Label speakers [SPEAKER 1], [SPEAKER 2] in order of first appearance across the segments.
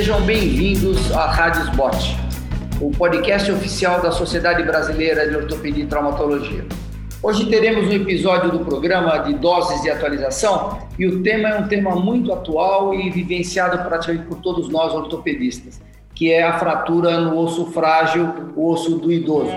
[SPEAKER 1] Sejam bem-vindos à Rádio Spot, o podcast oficial da Sociedade Brasileira de Ortopedia e Traumatologia. Hoje teremos um episódio do programa de doses de atualização e o tema é um tema muito atual e vivenciado praticamente por todos nós ortopedistas, que é a fratura no osso frágil, o osso do idoso.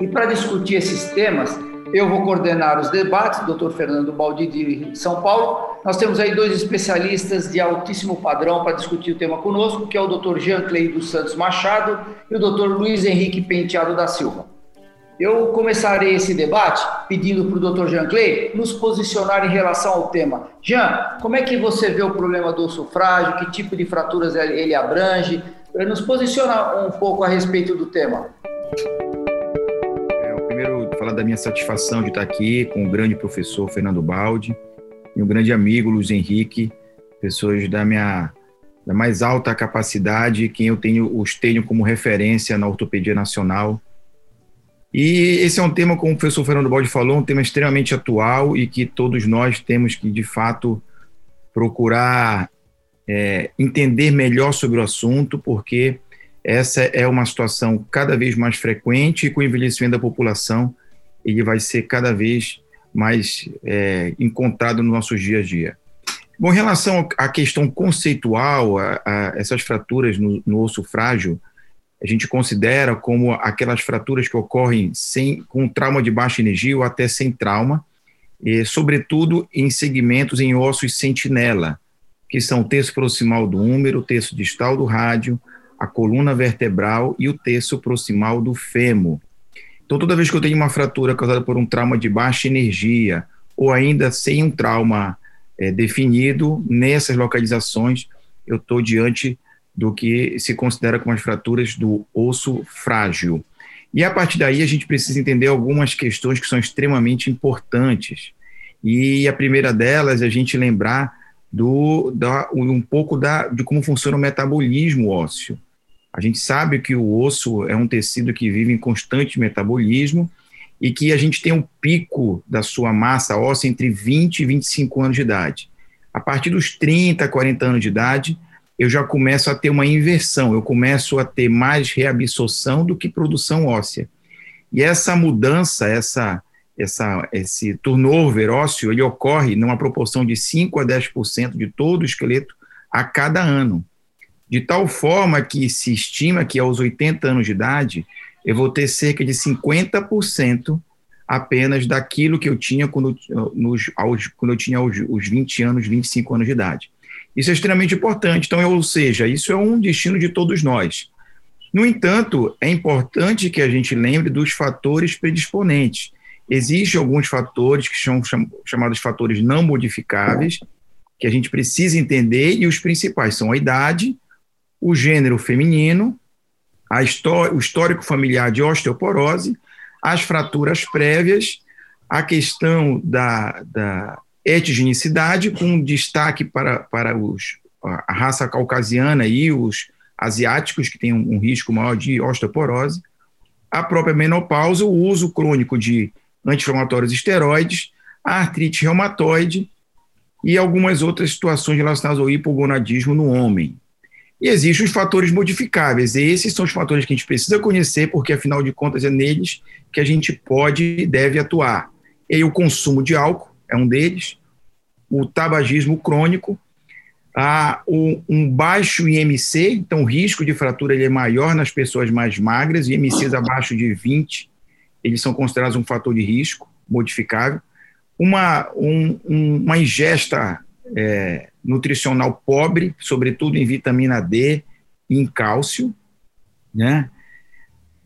[SPEAKER 1] E para discutir esses temas, eu vou coordenar os debates, Dr. Fernando Baldi de São Paulo. Nós temos aí dois especialistas de altíssimo padrão para discutir o tema conosco, que é o Dr. Jean Clay dos Santos Machado e o Dr. Luiz Henrique Penteado da Silva. Eu começarei esse debate pedindo para o Dr. Jean Clay nos posicionar em relação ao tema. Jean, como é que você vê o problema do osso frágil? Que tipo de fraturas ele abrange? Nos posicionar um pouco a respeito do tema
[SPEAKER 2] falar da minha satisfação de estar aqui com o grande professor Fernando Baldi e o grande amigo Luiz Henrique, pessoas da minha da mais alta capacidade, quem eu tenho os tenho como referência na ortopedia nacional. E esse é um tema, como o professor Fernando Baldi falou, um tema extremamente atual e que todos nós temos que, de fato, procurar é, entender melhor sobre o assunto, porque essa é uma situação cada vez mais frequente e com o envelhecimento da população, ele vai ser cada vez mais é, encontrado nos nossos dia a dia. Bom, em relação à questão conceitual, a, a essas fraturas no, no, osso frágil, a gente considera como aquelas fraturas que ocorrem sem, com trauma de baixa energia ou até sem trauma, e, sobretudo em segmentos em ossos sentinela, que são o terço proximal do úmero, o terço distal do rádio, a coluna vertebral e o terço proximal do fêmur. Então, toda vez que eu tenho uma fratura causada por um trauma de baixa energia, ou ainda sem um trauma é, definido, nessas localizações, eu estou diante do que se considera como as fraturas do osso frágil. E a partir daí a gente precisa entender algumas questões que são extremamente importantes. E a primeira delas é a gente lembrar do, da, um pouco da, de como funciona o metabolismo ósseo. A gente sabe que o osso é um tecido que vive em constante metabolismo e que a gente tem um pico da sua massa óssea entre 20 e 25 anos de idade. A partir dos 30, 40 anos de idade, eu já começo a ter uma inversão, eu começo a ter mais reabsorção do que produção óssea. E essa mudança, essa, essa, esse turnover ósseo, ele ocorre numa proporção de 5 a 10% de todo o esqueleto a cada ano de tal forma que se estima que aos 80 anos de idade eu vou ter cerca de 50% apenas daquilo que eu tinha quando, nos, aos, quando eu tinha os, os 20 anos, 25 anos de idade. Isso é extremamente importante. Então, ou seja, isso é um destino de todos nós. No entanto, é importante que a gente lembre dos fatores predisponentes. Existem alguns fatores que são chamados fatores não modificáveis, que a gente precisa entender, e os principais são a idade, o gênero feminino, o histórico familiar de osteoporose, as fraturas prévias, a questão da, da etnicidade, com destaque para, para os, a raça caucasiana e os asiáticos, que têm um, um risco maior de osteoporose, a própria menopausa, o uso crônico de anti-inflamatórios esteroides, a artrite reumatoide e algumas outras situações relacionadas ao hipogonadismo no homem. E existem os fatores modificáveis. E esses são os fatores que a gente precisa conhecer, porque afinal de contas é neles que a gente pode e deve atuar. E o consumo de álcool é um deles, o tabagismo crônico, a, um, um baixo IMC, então o risco de fratura ele é maior nas pessoas mais magras, IMCs abaixo de 20, eles são considerados um fator de risco modificável. Uma, um, uma ingesta é, nutricional pobre, sobretudo em vitamina D e em cálcio, né?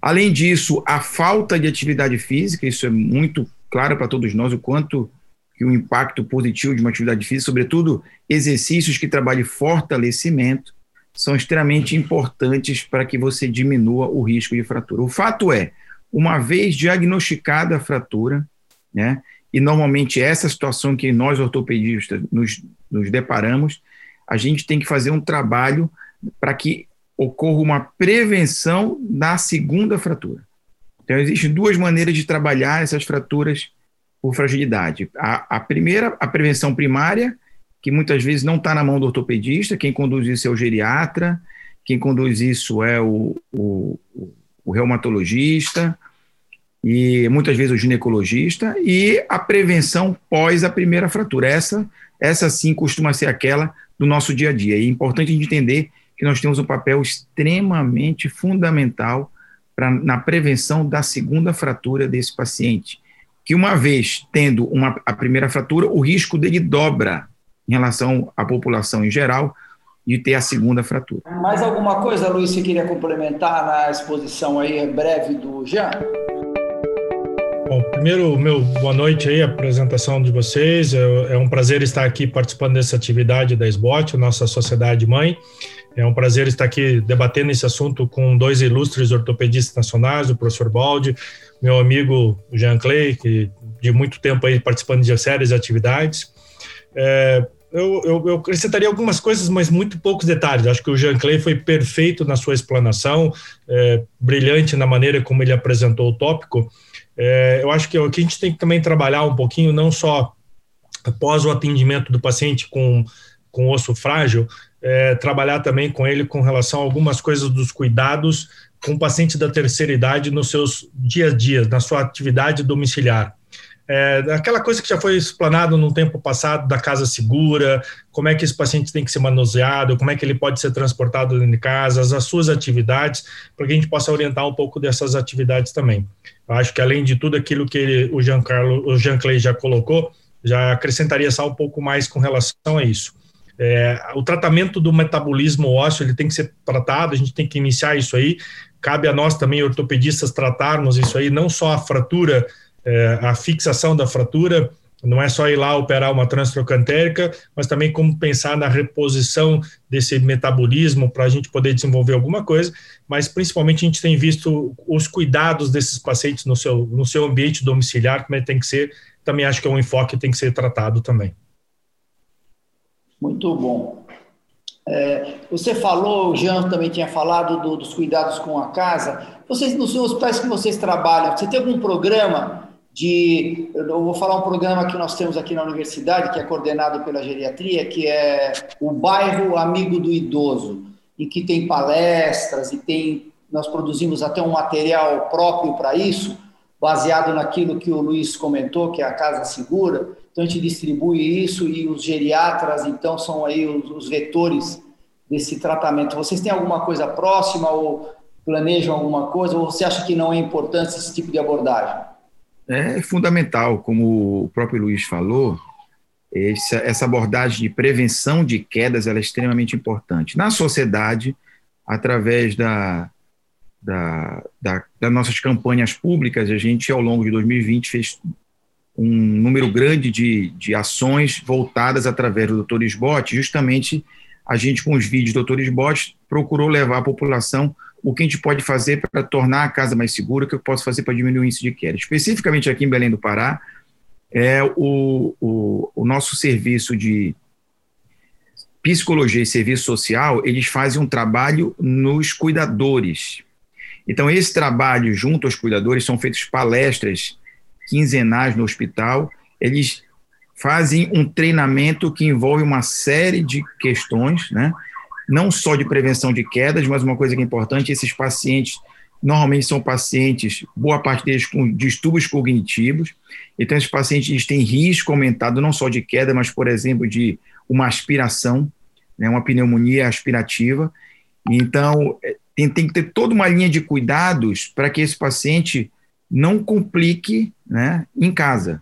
[SPEAKER 2] Além disso, a falta de atividade física, isso é muito claro para todos nós, o quanto que o impacto positivo de uma atividade física, sobretudo exercícios que trabalhem fortalecimento, são extremamente importantes para que você diminua o risco de fratura. O fato é, uma vez diagnosticada a fratura, né, e normalmente essa situação que nós ortopedistas nos, nos deparamos, a gente tem que fazer um trabalho para que ocorra uma prevenção da segunda fratura. Então, existem duas maneiras de trabalhar essas fraturas por fragilidade. A, a primeira, a prevenção primária, que muitas vezes não está na mão do ortopedista, quem conduz isso é o geriatra, quem conduz isso é o, o, o reumatologista, e muitas vezes o ginecologista, e a prevenção pós a primeira fratura. Essa, essa sim costuma ser aquela do nosso dia a dia. E é importante a gente entender que nós temos um papel extremamente fundamental pra, na prevenção da segunda fratura desse paciente. Que uma vez tendo uma, a primeira fratura, o risco dele dobra em relação à população em geral de ter a segunda fratura.
[SPEAKER 1] Mais alguma coisa, Luiz, você queria complementar na exposição aí breve do Jean?
[SPEAKER 3] Bom, primeiro, meu boa noite aí, apresentação de vocês. É, é um prazer estar aqui participando dessa atividade da SBOT, nossa sociedade mãe. É um prazer estar aqui debatendo esse assunto com dois ilustres ortopedistas nacionais, o professor Baldi, meu amigo Jean Clay, que de muito tempo aí participando de séries atividades. É, eu, eu, eu, acrescentaria algumas coisas, mas muito poucos detalhes. Acho que o Jean Clay foi perfeito na sua explanação, é, brilhante na maneira como ele apresentou o tópico. É, eu acho que o que a gente tem que também trabalhar um pouquinho, não só após o atendimento do paciente com, com osso frágil, é, trabalhar também com ele com relação a algumas coisas dos cuidados com o paciente da terceira idade nos seus dias a dias, na sua atividade domiciliar. É, aquela coisa que já foi explanado no tempo passado da casa segura, como é que esse paciente tem que ser manuseado, como é que ele pode ser transportado dentro de casa, as, as suas atividades, para que a gente possa orientar um pouco dessas atividades também. Eu acho que além de tudo aquilo que ele, o Jean Carlo, o Jean Clay já colocou, já acrescentaria só um pouco mais com relação a isso. É, o tratamento do metabolismo ósseo ele tem que ser tratado, a gente tem que iniciar isso aí. Cabe a nós também, ortopedistas, tratarmos isso aí, não só a fratura, é, a fixação da fratura, não é só ir lá operar uma transtrocantérica, mas também como pensar na reposição desse metabolismo para a gente poder desenvolver alguma coisa, mas principalmente a gente tem visto os cuidados desses pacientes no seu, no seu ambiente domiciliar, como é que tem que ser, também acho que é um enfoque que tem que ser tratado também.
[SPEAKER 1] Muito bom. É, você falou, o Jean também tinha falado do, dos cuidados com a casa. Vocês, nos hospitais que vocês trabalham, você tem algum programa de. Eu vou falar um programa que nós temos aqui na universidade, que é coordenado pela geriatria, que é o Bairro Amigo do Idoso, e que tem palestras e tem. Nós produzimos até um material próprio para isso, baseado naquilo que o Luiz comentou, que é a Casa Segura. Então, a gente distribui isso e os geriatras, então, são aí os, os vetores desse tratamento. Vocês têm alguma coisa próxima ou planejam alguma coisa, ou você acha que não é importante esse tipo de abordagem?
[SPEAKER 2] É fundamental, como o próprio Luiz falou, essa, essa abordagem de prevenção de quedas é extremamente importante. Na sociedade, através da, da, da, das nossas campanhas públicas, a gente, ao longo de 2020, fez um número grande de, de ações voltadas através do Dr. Sbot, justamente a gente, com os vídeos do Dr. Sbot, procurou levar à população o que a gente pode fazer para tornar a casa mais segura, o que eu posso fazer para diminuir o índice de queda. Especificamente aqui em Belém do Pará, é o, o, o nosso serviço de psicologia e serviço social, eles fazem um trabalho nos cuidadores. Então, esse trabalho junto aos cuidadores são feitas palestras quinzenais no hospital, eles fazem um treinamento que envolve uma série de questões, né? Não só de prevenção de quedas, mas uma coisa que é importante, esses pacientes normalmente são pacientes, boa parte deles com distúrbios cognitivos, então esses pacientes têm risco aumentado não só de queda, mas, por exemplo, de uma aspiração, né, uma pneumonia aspirativa, então é, tem, tem que ter toda uma linha de cuidados para que esse paciente não complique né, em casa.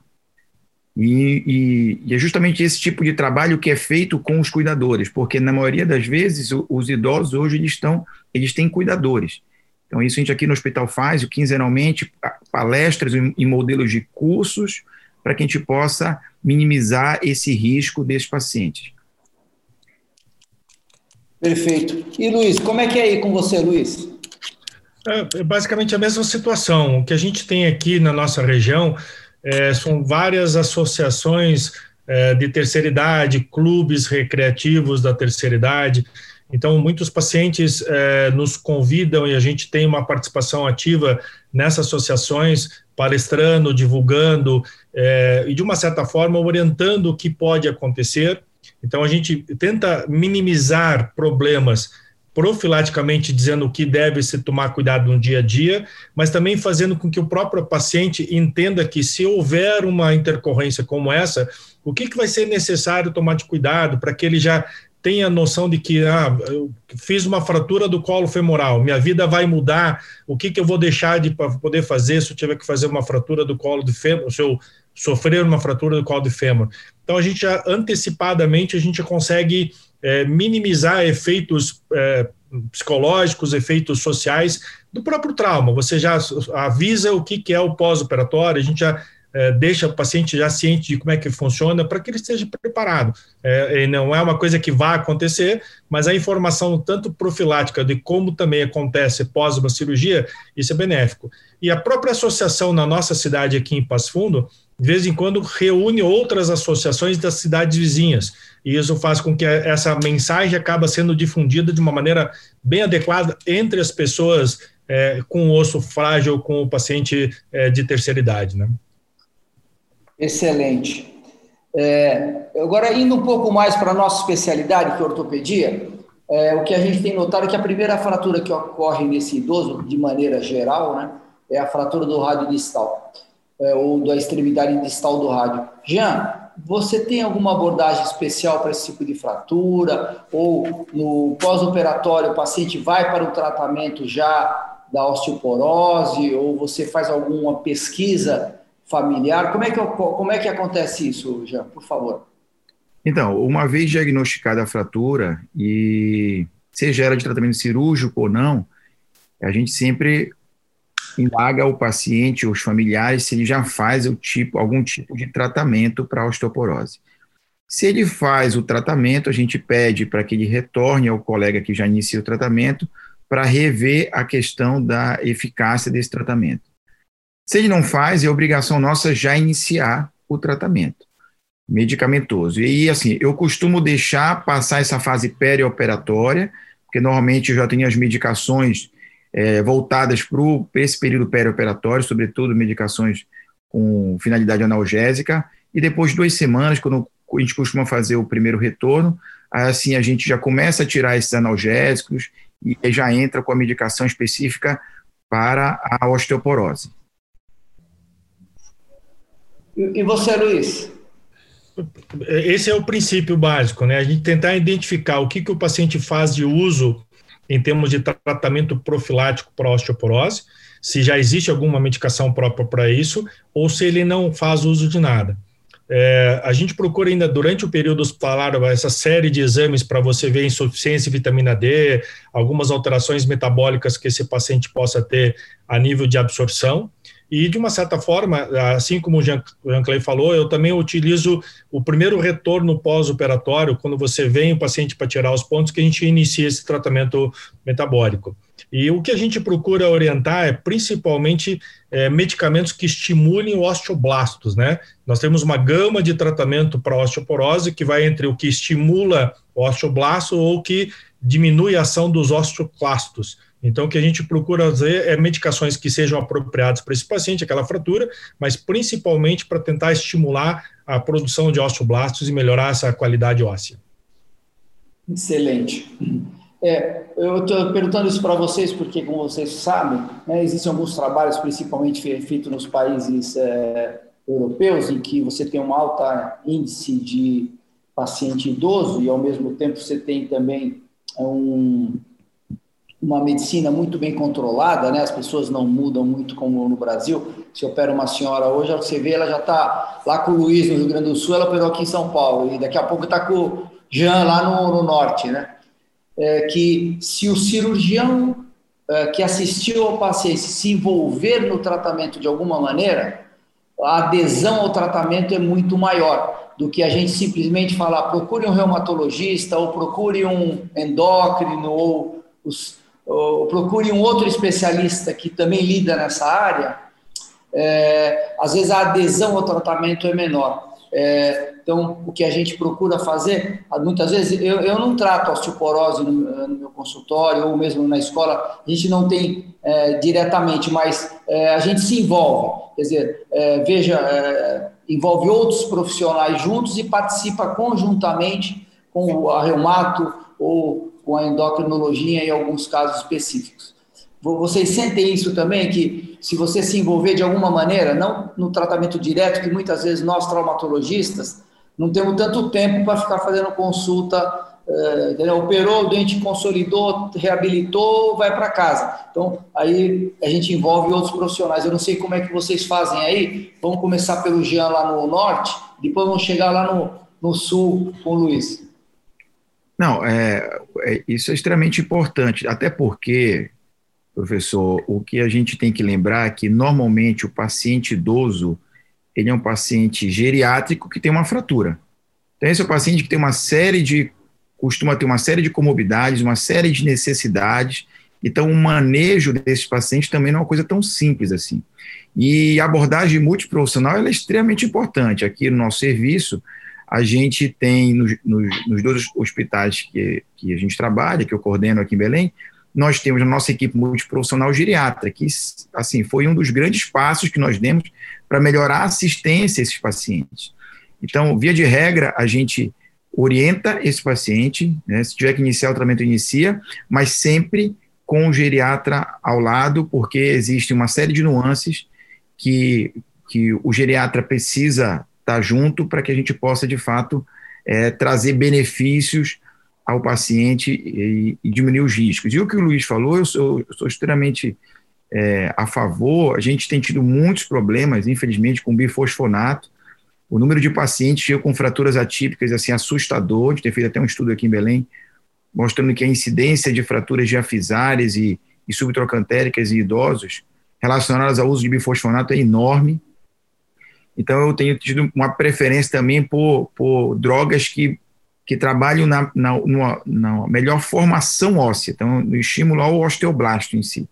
[SPEAKER 2] E, e, e, é justamente esse tipo de trabalho que é feito com os cuidadores, porque na maioria das vezes os idosos hoje eles estão, eles têm cuidadores. Então isso a gente aqui no hospital faz, quinzenalmente, palestras em modelos de cursos, para que a gente possa minimizar esse risco desses pacientes.
[SPEAKER 1] Perfeito. E Luiz, como é que é aí com você, Luiz?
[SPEAKER 3] É, é basicamente a mesma situação. O que a gente tem aqui na nossa região é, são várias associações é, de terceira idade, clubes recreativos da terceira idade. Então, muitos pacientes é, nos convidam e a gente tem uma participação ativa nessas associações, palestrando, divulgando é, e, de uma certa forma, orientando o que pode acontecer Então, a gente tenta minimizar problemas profilaticamente dizendo o que deve se tomar cuidado no dia a dia, mas também fazendo com que o próprio paciente entenda que se houver uma intercorrência como essa, o que, que vai ser necessário tomar de cuidado para que ele já tenha noção de que ah, eu fiz uma fratura do colo femoral, minha vida vai mudar, o que, que eu vou deixar de poder fazer se eu tiver que fazer uma fratura do colo de fêmur, se eu sofrer uma fratura do colo de fêmur. Então, a gente já, antecipadamente, a gente consegue é, minimizar efeitos é, psicológicos, efeitos sociais do próprio trauma. Você já avisa o que, que é o pós-operatório, a gente já é, deixa o paciente já ciente de como é que funciona para que ele esteja preparado. É, não é uma coisa que vai acontecer, mas a informação tanto profilática de como também acontece pós uma cirurgia, isso é benéfico. E a própria associação na nossa cidade aqui em Passo Fundo, de vez em quando reúne outras associações das cidades vizinhas. E isso faz com que essa mensagem acaba sendo difundida de uma maneira bem adequada entre as pessoas é, com osso frágil, com o paciente é, de terceira idade. Né?
[SPEAKER 1] Excelente. É, agora, indo um pouco mais para a nossa especialidade, que é ortopedia, é, o que a gente tem notado é que a primeira fratura que ocorre nesse idoso, de maneira geral, né, é a fratura do rádio distal é, ou da extremidade distal do rádio. Jean, você tem alguma abordagem especial para esse tipo de fratura? Ou no pós-operatório o paciente vai para o tratamento já da osteoporose? Ou você faz alguma pesquisa familiar? Como é que, como é que acontece isso, Jean, por favor?
[SPEAKER 2] Então, uma vez diagnosticada a fratura e seja ela de tratamento cirúrgico ou não, a gente sempre indaga o paciente, os familiares, se ele já faz o tipo, algum tipo de tratamento para osteoporose. Se ele faz o tratamento, a gente pede para que ele retorne ao colega que já iniciou o tratamento para rever a questão da eficácia desse tratamento. Se ele não faz, é obrigação nossa já iniciar o tratamento medicamentoso. E assim, eu costumo deixar passar essa fase perioperatória, porque normalmente eu já tenho as medicações é, voltadas para esse período perioperatório, sobretudo medicações com finalidade analgésica, e depois de duas semanas, quando a gente costuma fazer o primeiro retorno, assim a gente já começa a tirar esses analgésicos e já entra com a medicação específica para a osteoporose.
[SPEAKER 1] E você, Luiz?
[SPEAKER 3] Esse é o princípio básico, né? A gente tentar identificar o que, que o paciente faz de uso em termos de tratamento profilático para osteoporose, se já existe alguma medicação própria para isso, ou se ele não faz uso de nada. É, a gente procura ainda durante o período hospitalar essa série de exames para você ver insuficiência de vitamina D, algumas alterações metabólicas que esse paciente possa ter a nível de absorção. E, de uma certa forma, assim como o Jean, Jean Clay falou, eu também utilizo o primeiro retorno pós-operatório, quando você vem o paciente para tirar os pontos, que a gente inicia esse tratamento metabólico. E o que a gente procura orientar é principalmente é, medicamentos que estimulem osteoblastos, né? Nós temos uma gama de tratamento para osteoporose que vai entre o que estimula o osteoblasto ou que diminui a ação dos osteoclastos. Então, o que a gente procura fazer é medicações que sejam apropriadas para esse paciente, aquela fratura, mas principalmente para tentar estimular a produção de osteoblastos e melhorar essa qualidade óssea.
[SPEAKER 1] Excelente. É, eu estou perguntando isso para vocês porque, como vocês sabem, né, existem alguns trabalhos, principalmente feitos nos países é, europeus, em que você tem um alto índice de paciente idoso e, ao mesmo tempo, você tem também um, uma medicina muito bem controlada, né? As pessoas não mudam muito como no Brasil. Se opera uma senhora hoje, você vê, ela já está lá com o Luiz no Rio Grande do Sul, ela operou aqui em São Paulo e daqui a pouco está com o Jean lá no, no norte, né? É que se o cirurgião é, que assistiu ao paciente se envolver no tratamento de alguma maneira, a adesão ao tratamento é muito maior do que a gente simplesmente falar procure um reumatologista ou procure um endócrino ou os, ou procure um outro especialista que também lida nessa área, é, às vezes a adesão ao tratamento é menor. É, então, o que a gente procura fazer, muitas vezes, eu, eu não trato osteoporose no, no, meu consultório ou mesmo na escola, a gente não tem é, diretamente, mas é, a gente se envolve. Quer dizer, é, veja, é, envolve outros profissionais juntos e participa conjuntamente com a reumato ou com a endocrinologia em alguns casos específicos. Vocês sentem isso também, que se você se envolver de alguma maneira, não no tratamento direto, que muitas vezes nós traumatologistas não temos tanto tempo para ficar fazendo consulta é, operou, o dente consolidou, reabilitou, vai para casa. Então, aí a gente envolve outros profissionais. Eu não sei como é que vocês fazem aí. Vamos começar pelo Jean lá no norte, depois vamos chegar lá no, no sul com o Luiz.
[SPEAKER 2] Não, é, é, isso é extremamente importante, até porque, professor, o que a gente tem que lembrar é que normalmente o paciente idoso ele é um paciente geriátrico que tem uma fratura. Então, esse é o paciente que tem uma série de costuma ter uma série de comorbidades, uma série de necessidades. Então, o manejo desses pacientes também não é uma coisa tão simples assim. E a abordagem multiprofissional é extremamente importante. Aqui no nosso serviço, a gente tem, nos, nos, nos dois hospitais que, que a gente trabalha, que eu coordeno aqui em Belém, nós temos a nossa equipe multiprofissional geriatra, que assim foi um dos grandes passos que nós demos para melhorar a assistência a esses pacientes. Então, via de regra, a gente orienta esse paciente, né, se tiver que iniciar o tratamento, inicia, mas sempre com o geriatra ao lado, porque existe uma série de nuances que, que o geriatra precisa estar junto para que a gente possa, de fato, é, trazer benefícios ao paciente e, e, diminuir os riscos. E o que o Luiz falou, eu sou, eu sou extremamente é, a favor. A gente tem tido muitos problemas, infelizmente, com bifosfonato, o número de pacientes com fraturas atípicas assim assustador. Gente tem feito até um estudo aqui em Belém mostrando que a incidência de fraturas diafisárias e, e subtrocantéricas em idosos relacionadas ao uso de bifosfonato é enorme. Então, eu tenho tido uma preferência também por, por drogas que, que trabalham na, na, numa, na melhor formação óssea, então, no estímulo ao osteoblasto em si.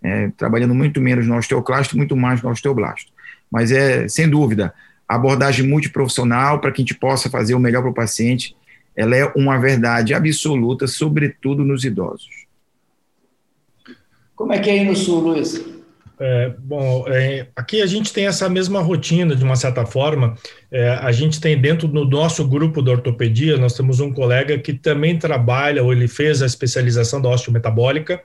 [SPEAKER 2] É, trabalhando muito menos no osteoclasto, muito mais no osteoblasto. Mas é, sem dúvida, abordagem multiprofissional para que a gente possa fazer o melhor para o paciente, ela é uma verdade absoluta, sobretudo nos idosos.
[SPEAKER 1] Como é que é aí no Sul, Luiz?
[SPEAKER 3] É, bom, é, aqui a gente tem essa mesma rotina, de uma certa forma. É, a gente tem dentro do nosso grupo de ortopedia, nós temos um colega que também trabalha, ou ele fez a especialização da osteometabólica,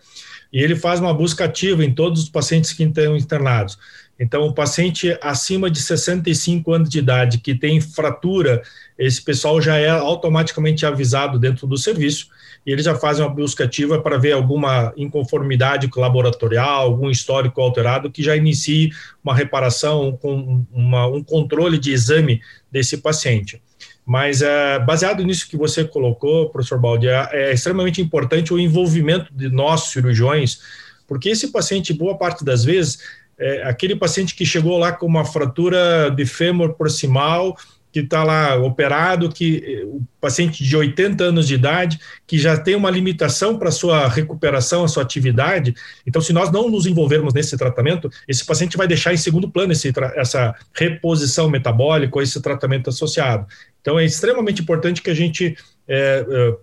[SPEAKER 3] e ele faz uma busca ativa em todos os pacientes que estão internados. Então, o paciente acima de 65 anos de idade que tem fratura, esse pessoal já é automaticamente avisado dentro do serviço e eles já fazem uma busca ativa para ver alguma inconformidade laboratorial, algum histórico alterado, que já inicie uma reparação com uma, um controle de exame desse paciente. Mas, é, baseado nisso que você colocou, professor Baldi, é, é extremamente importante o envolvimento de nós, cirurgiões, porque esse paciente, boa parte das vezes, é, aquele paciente que chegou lá com uma fratura de fêmur proximal, que está lá operado, que o paciente de 80 anos de idade, que já tem uma limitação para sua recuperação, a sua atividade. Então, se nós não nos envolvermos nesse tratamento, esse paciente vai deixar em segundo plano esse, essa reposição metabólica esse tratamento associado. Então, é extremamente importante que a gente é, é,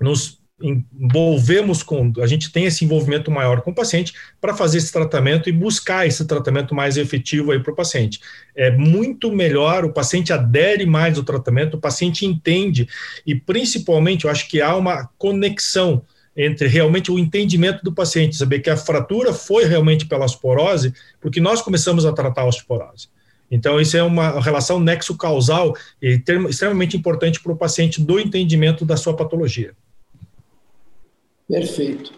[SPEAKER 3] nos envolvemos com, a gente tem esse envolvimento maior com o paciente para fazer esse tratamento e buscar esse tratamento mais efetivo aí para o paciente. É muito melhor, o paciente adere mais ao tratamento, o paciente entende e principalmente eu acho que há uma conexão entre realmente o entendimento do paciente, saber que a fratura foi realmente pela osteoporose, porque nós começamos a tratar a osteoporose. Então, isso é uma relação nexo-causal extremamente importante para o paciente do entendimento da sua patologia.
[SPEAKER 1] Perfeito.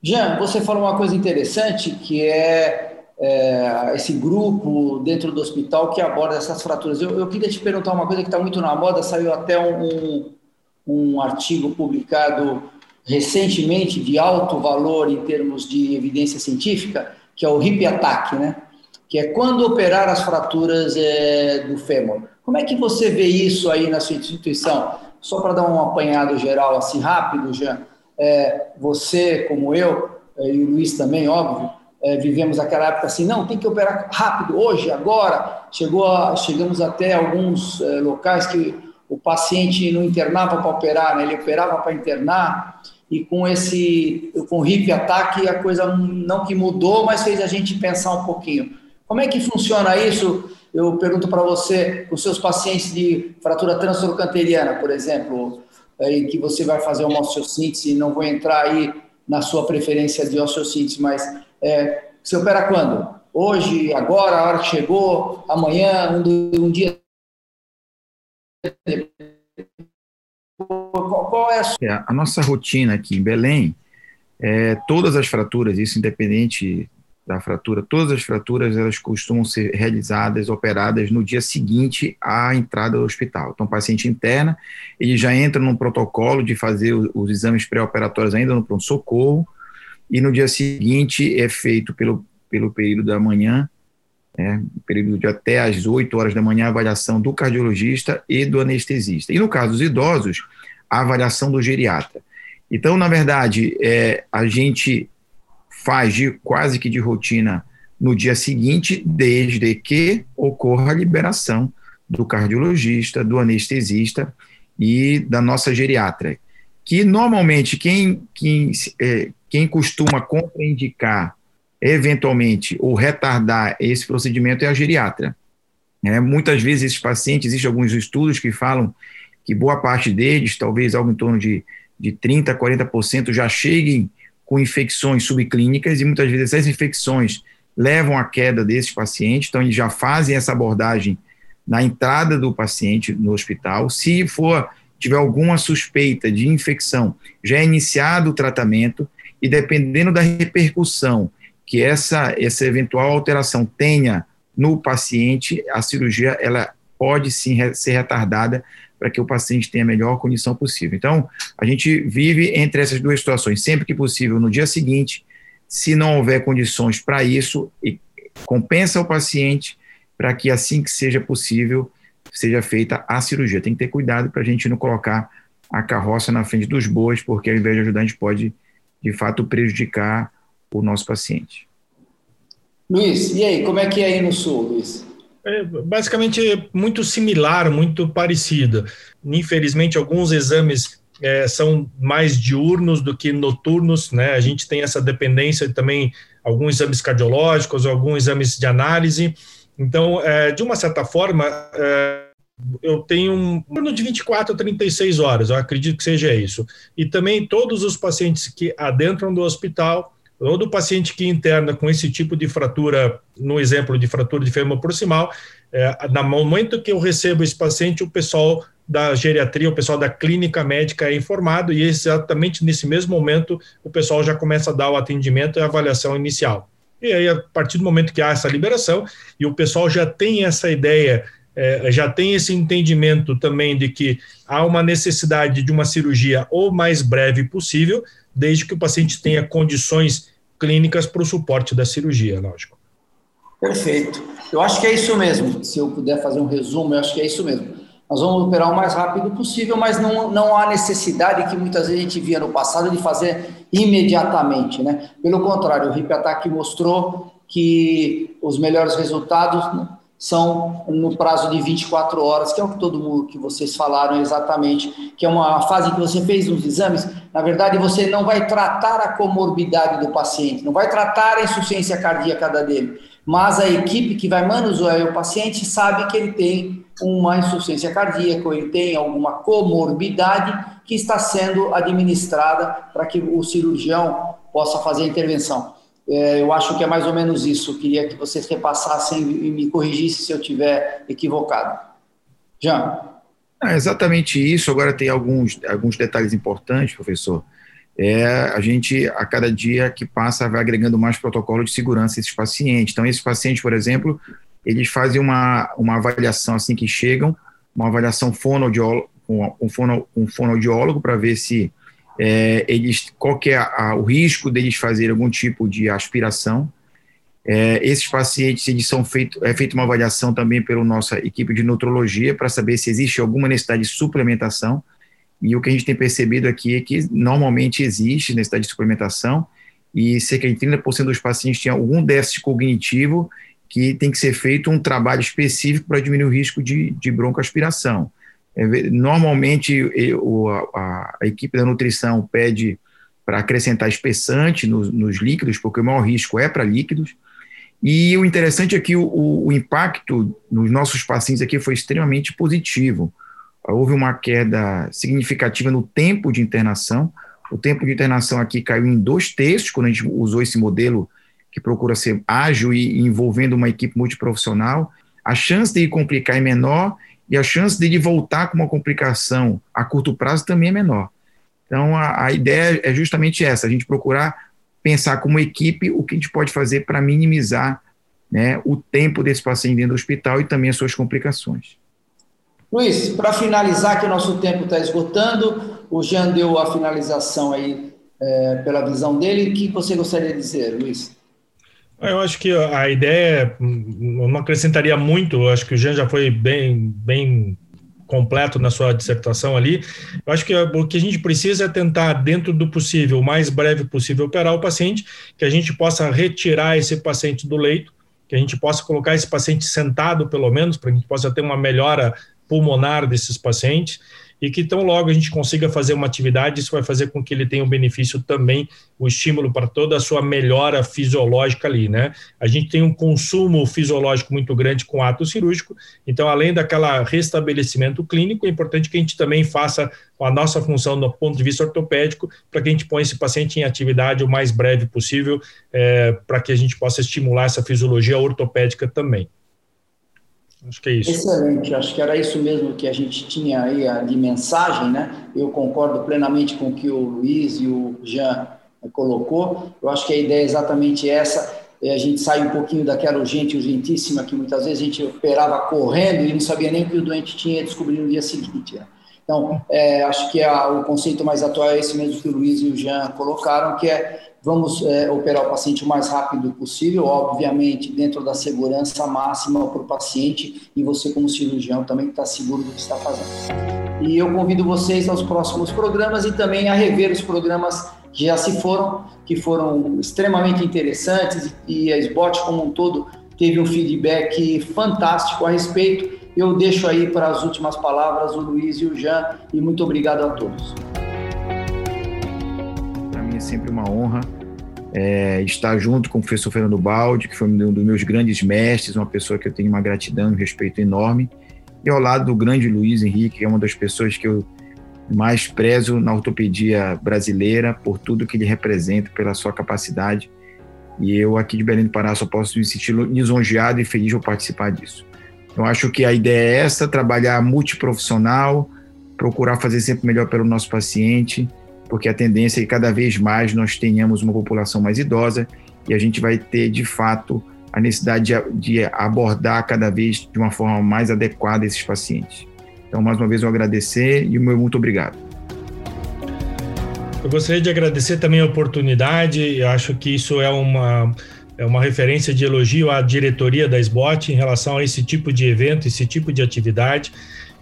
[SPEAKER 1] Jean, você falou uma coisa interessante que é, é, esse grupo dentro do hospital que aborda essas fraturas. Eu, eu queria te perguntar uma coisa que está muito na moda, saiu até um, um artigo publicado recentemente de alto valor em termos de evidência científica, que é o hip attack, né? Que é quando operar as fraturas é, do fêmur. Como é que você vê isso aí na sua instituição? Só para dar um apanhado geral assim rápido, Jean é, você, como eu, é, e o Luiz também, óbvio, é, vivemos aquela época assim, não, tem que operar rápido, hoje, agora. Chegou a, chegamos até alguns é, locais que o paciente não internava para operar, né? ele operava para internar, e com esse, com o hip ataque, a coisa não que mudou, mas fez a gente pensar um pouquinho. Como é que funciona isso eu pergunto para você, os seus pacientes de fratura transtrocanteriana, por exemplo, aí que você vai fazer uma osteossíntese, não vou entrar aí na sua preferência de osteossíntese, mas é, você opera quando? Hoje, agora, a hora que chegou, amanhã, um, um dia.
[SPEAKER 2] Qual, qual é a... É, a nossa rotina aqui em Belém, é, todas as fraturas, isso independente da fratura, todas as fraturas elas costumam ser realizadas, operadas no dia seguinte à entrada do hospital. Então, o paciente interna, ele já entra num protocolo de fazer os, exames pré-operatórios ainda no pronto-socorro, e no dia seguinte é feito pelo, pelo período da manhã, é, período de até às 8 horas da manhã, a avaliação do cardiologista e do anestesista. E no caso dos idosos, a avaliação do geriatra. Então, na verdade, é, a gente faz de quase que de rotina no dia seguinte, desde que ocorra a liberação do cardiologista, do anestesista e da nossa geriatra, que normalmente quem, quem, é, quem costuma contraindicar eventualmente ou retardar esse procedimento é a geriatra. É, muitas vezes esses pacientes, existem alguns estudos que falam que boa parte deles, talvez algo em torno de, de 30%, 40%, já cheguem com infecções subclínicas e muitas vezes essas infecções levam à queda desses pacientes, então eles já fazem essa abordagem na entrada do paciente no hospital. Se for tiver alguma suspeita de infecção, já é iniciado o tratamento e dependendo da repercussão que essa essa eventual alteração tenha no paciente, a cirurgia ela pode sim ser retardada para que o paciente tenha a melhor condição possível. Então, a gente vive entre essas duas situações, sempre que possível, no dia seguinte, se não houver condições para isso, compensa o paciente para que assim que seja possível, seja feita a cirurgia. Tem que ter cuidado para a gente não colocar a carroça na frente dos bois, porque ao invés de ajudar, a gente pode, de fato, prejudicar o nosso paciente.
[SPEAKER 1] Luiz, e aí, como é que é aí no Sul, Luiz?
[SPEAKER 3] É basicamente muito similar, muito parecida. Infelizmente, alguns exames é, são mais diurnos do que noturnos, né? A gente tem essa dependência também, alguns exames cardiológicos, alguns exames de análise. Então, é, de uma certa forma, é, eu tenho um torno de 24 a 36 horas, eu acredito que seja isso. E também todos os pacientes que adentram do hospital Todo paciente que interna com esse tipo de fratura, no exemplo de fratura de fêmur proximal, é, no momento que eu recebo esse paciente, o pessoal da geriatria, o pessoal da clínica médica é informado e exatamente nesse mesmo momento o pessoal já começa a dar o atendimento e a avaliação inicial. E aí, a partir do momento que há essa liberação e o pessoal já tem essa ideia, é, já tem esse entendimento também de que há uma necessidade de uma cirurgia o mais breve possível, desde que o paciente tenha condições clínicas para o suporte da cirurgia, lógico.
[SPEAKER 1] Perfeito. Eu acho que é isso mesmo. Se eu puder fazer um resumo, eu acho que é isso mesmo. Nós vamos operar o mais rápido possível, mas não, não há necessidade que muitas vezes a gente via no passado de fazer imediatamente, né? Pelo contrário, o RIP Attack mostrou que os melhores resultados são no prazo de 24 horas, que é o que todo mundo que vocês falaram exatamente, que é uma fase que você fez nos exames. Na verdade, você não vai tratar a comorbidade do paciente, não vai tratar a insuficiência cardíaca dele, mas a equipe que vai manusear o paciente sabe que ele tem uma insuficiência cardíaca, ou ele tem alguma comorbidade que está sendo administrada para que o cirurgião possa fazer a intervenção. É, eu acho que é mais ou menos isso. Eu queria que vocês repassassem e me corrigissem se eu estiver equivocado. Jean.
[SPEAKER 2] É exatamente isso. Agora tem alguns, alguns detalhes importantes, professor. É, a gente, a cada dia que passa, vai agregando mais protocolo de segurança a esses pacientes. Então, esses pacientes, por exemplo, eles fazem uma, uma avaliação assim que chegam, uma avaliação fonoaudiólogo, um, um, fono, um fonoaudiólogo para ver se é, eles, qual é a, o risco deles fazer algum tipo de aspiração. É, esses pacientes, eles são feito, é feita uma avaliação também pela nossa equipe de nutrologia para saber se existe alguma necessidade de suplementação. E o que a gente tem percebido aqui é que normalmente existe necessidade de suplementação e cerca de 30% dos pacientes têm algum déficit cognitivo que tem que ser feito um trabalho específico para diminuir o risco de, de broncoaspiração. É, normalmente, a, a, equipe da nutrição pede para acrescentar espessante nos, nos, líquidos, porque o maior risco é para líquidos. E o interessante é que o, o, impacto nos nossos pacientes aqui foi extremamente positivo. Houve uma queda significativa no tempo de internação. O tempo de internação aqui caiu em dois terços, quando a gente usou esse modelo que procura ser ágil e envolvendo uma equipe multiprofissional. A chance de complicar é menor e a chance de voltar com uma complicação a curto prazo também é menor. Então, a, a ideia é justamente essa: a gente procurar pensar como equipe o que a gente pode fazer para minimizar né, o tempo desse paciente dentro do hospital e também as suas complicações.
[SPEAKER 1] Luiz, para finalizar, que o nosso tempo está esgotando, o Jean deu a finalização aí é, pela visão dele. O que você gostaria de dizer, Luiz?
[SPEAKER 3] Eu acho que a ideia, não acrescentaria muito, eu acho que o Jean já foi bem, bem completo na sua dissertação ali. Eu acho que o que a gente precisa é tentar, dentro do possível, o mais breve possível, operar o paciente, que a gente possa retirar esse paciente do leito, que a gente possa colocar esse paciente sentado, pelo menos, para que a gente possa ter uma melhora pulmonar desses pacientes e que tão logo a gente consiga fazer uma atividade, isso vai fazer com que ele tenha um benefício também, o estímulo para toda a sua melhora fisiológica ali, né? A gente tem um consumo fisiológico muito grande com ato cirúrgico, então além daquela restabelecimento clínico, é importante que a gente também faça a nossa função do ponto de vista ortopédico, para que a gente ponha esse paciente em atividade o mais breve possível, é, para que a gente possa estimular essa fisiologia ortopédica também.
[SPEAKER 1] Acho que é isso. Excelente, acho que era isso mesmo que a gente tinha aí de mensagem, né? Eu concordo plenamente com o que o Luiz e o Jean colocou. Eu acho que a ideia é exatamente essa. A gente sai um pouquinho daquela urgente, urgentíssima, que muitas vezes a gente operava correndo e não sabia nem o que o doente tinha e descobriu no dia seguinte. Né? Então, é, acho que a, o conceito mais atual é esse mesmo que o Luiz e o Jean colocaram, que é Vamos é, operar o paciente o mais rápido possível, obviamente, dentro da segurança máxima para o paciente e você, como cirurgião, também está seguro do que está fazendo. E eu convido vocês aos próximos programas e também a rever os programas que já se foram, que foram extremamente interessantes e a SBOT como um todo teve um feedback fantástico a respeito. Eu deixo aí para as últimas palavras o Luiz e o Jean e muito obrigado a todos
[SPEAKER 2] é sempre uma honra é, estar junto com o professor Fernando Baldi, que foi um dos meus grandes mestres, uma pessoa que eu tenho uma gratidão e um respeito enorme, e ao lado do grande Luiz Henrique, que é uma das pessoas que eu mais prezo na ortopedia brasileira, por tudo que ele representa, pela sua capacidade. E eu aqui de Belém do Pará só posso me sentir lisonjeado e feliz por participar disso. Eu acho que a ideia é essa, trabalhar multiprofissional, procurar fazer sempre melhor pelo nosso paciente, porque a tendência é que cada vez mais nós tenhamos uma população mais idosa e a gente vai ter, de fato, a necessidade de, de abordar cada vez de uma forma mais adequada esses pacientes. Então, mais uma vez, eu agradecer e o meu muito obrigado.
[SPEAKER 3] Eu gostaria de agradecer também a oportunidade, eu acho que isso é uma, é uma referência de elogio à diretoria da SBOT em relação a esse tipo de evento, esse tipo de atividade.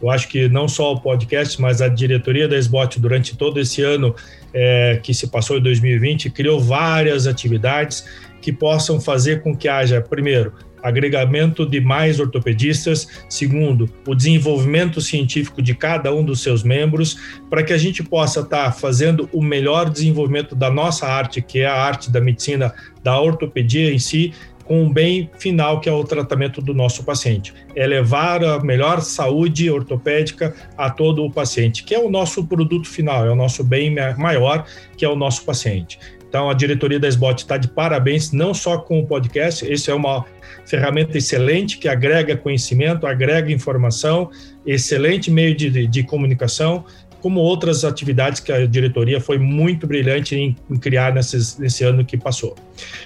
[SPEAKER 3] Eu acho que não só o podcast, mas a diretoria da SBOT durante todo esse ano é, que se passou em 2020 criou várias atividades que possam fazer com que haja, primeiro, agregamento de mais ortopedistas, segundo, o desenvolvimento científico de cada um dos seus membros, para que a gente possa estar tá fazendo o melhor desenvolvimento da nossa arte, que é a arte da medicina, da ortopedia em si, com um bem final que é o tratamento do nosso paciente. É levar a melhor saúde ortopédica a todo o paciente, que é o nosso produto final, é o nosso bem maior, que é o nosso paciente. Então, a diretoria da SBOT está de parabéns, não só com o podcast, esse é uma ferramenta excelente que agrega conhecimento, agrega informação, excelente meio de, de, de comunicação, como outras atividades que a diretoria foi muito brilhante em, em criar nesses, nesse ano que passou.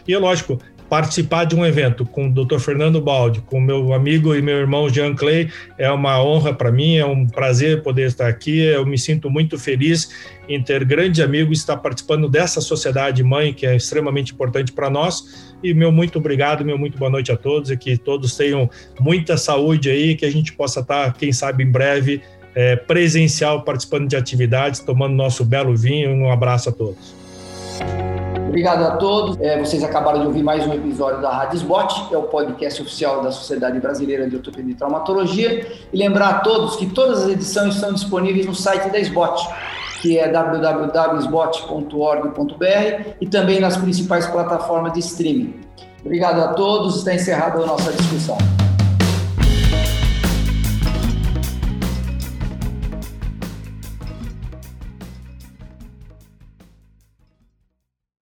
[SPEAKER 3] E é lógico, participar de um evento com o Dr. Fernando Baldi, com meu amigo e meu irmão Jean Clay, é uma honra para mim, é um prazer poder estar aqui. Eu me sinto muito feliz em ter grande amigo e estar participando dessa sociedade mãe, que é extremamente importante para nós. E meu muito obrigado, meu muito boa noite a todos e que todos tenham muita saúde aí, que a gente possa estar, quem sabe, em breve. É, presencial, participando de atividades, tomando nosso belo vinho. Um abraço a todos.
[SPEAKER 1] Obrigado a todos. É, vocês acabaram de ouvir mais um episódio da Rádio Spot, que é o podcast oficial da Sociedade Brasileira de Ortopedia e Traumatologia. E lembrar a todos que todas as edições estão disponíveis no site da SBOT, que é www.sbot.org.br e também nas principais plataformas de streaming. Obrigado a todos. Está encerrada a nossa discussão.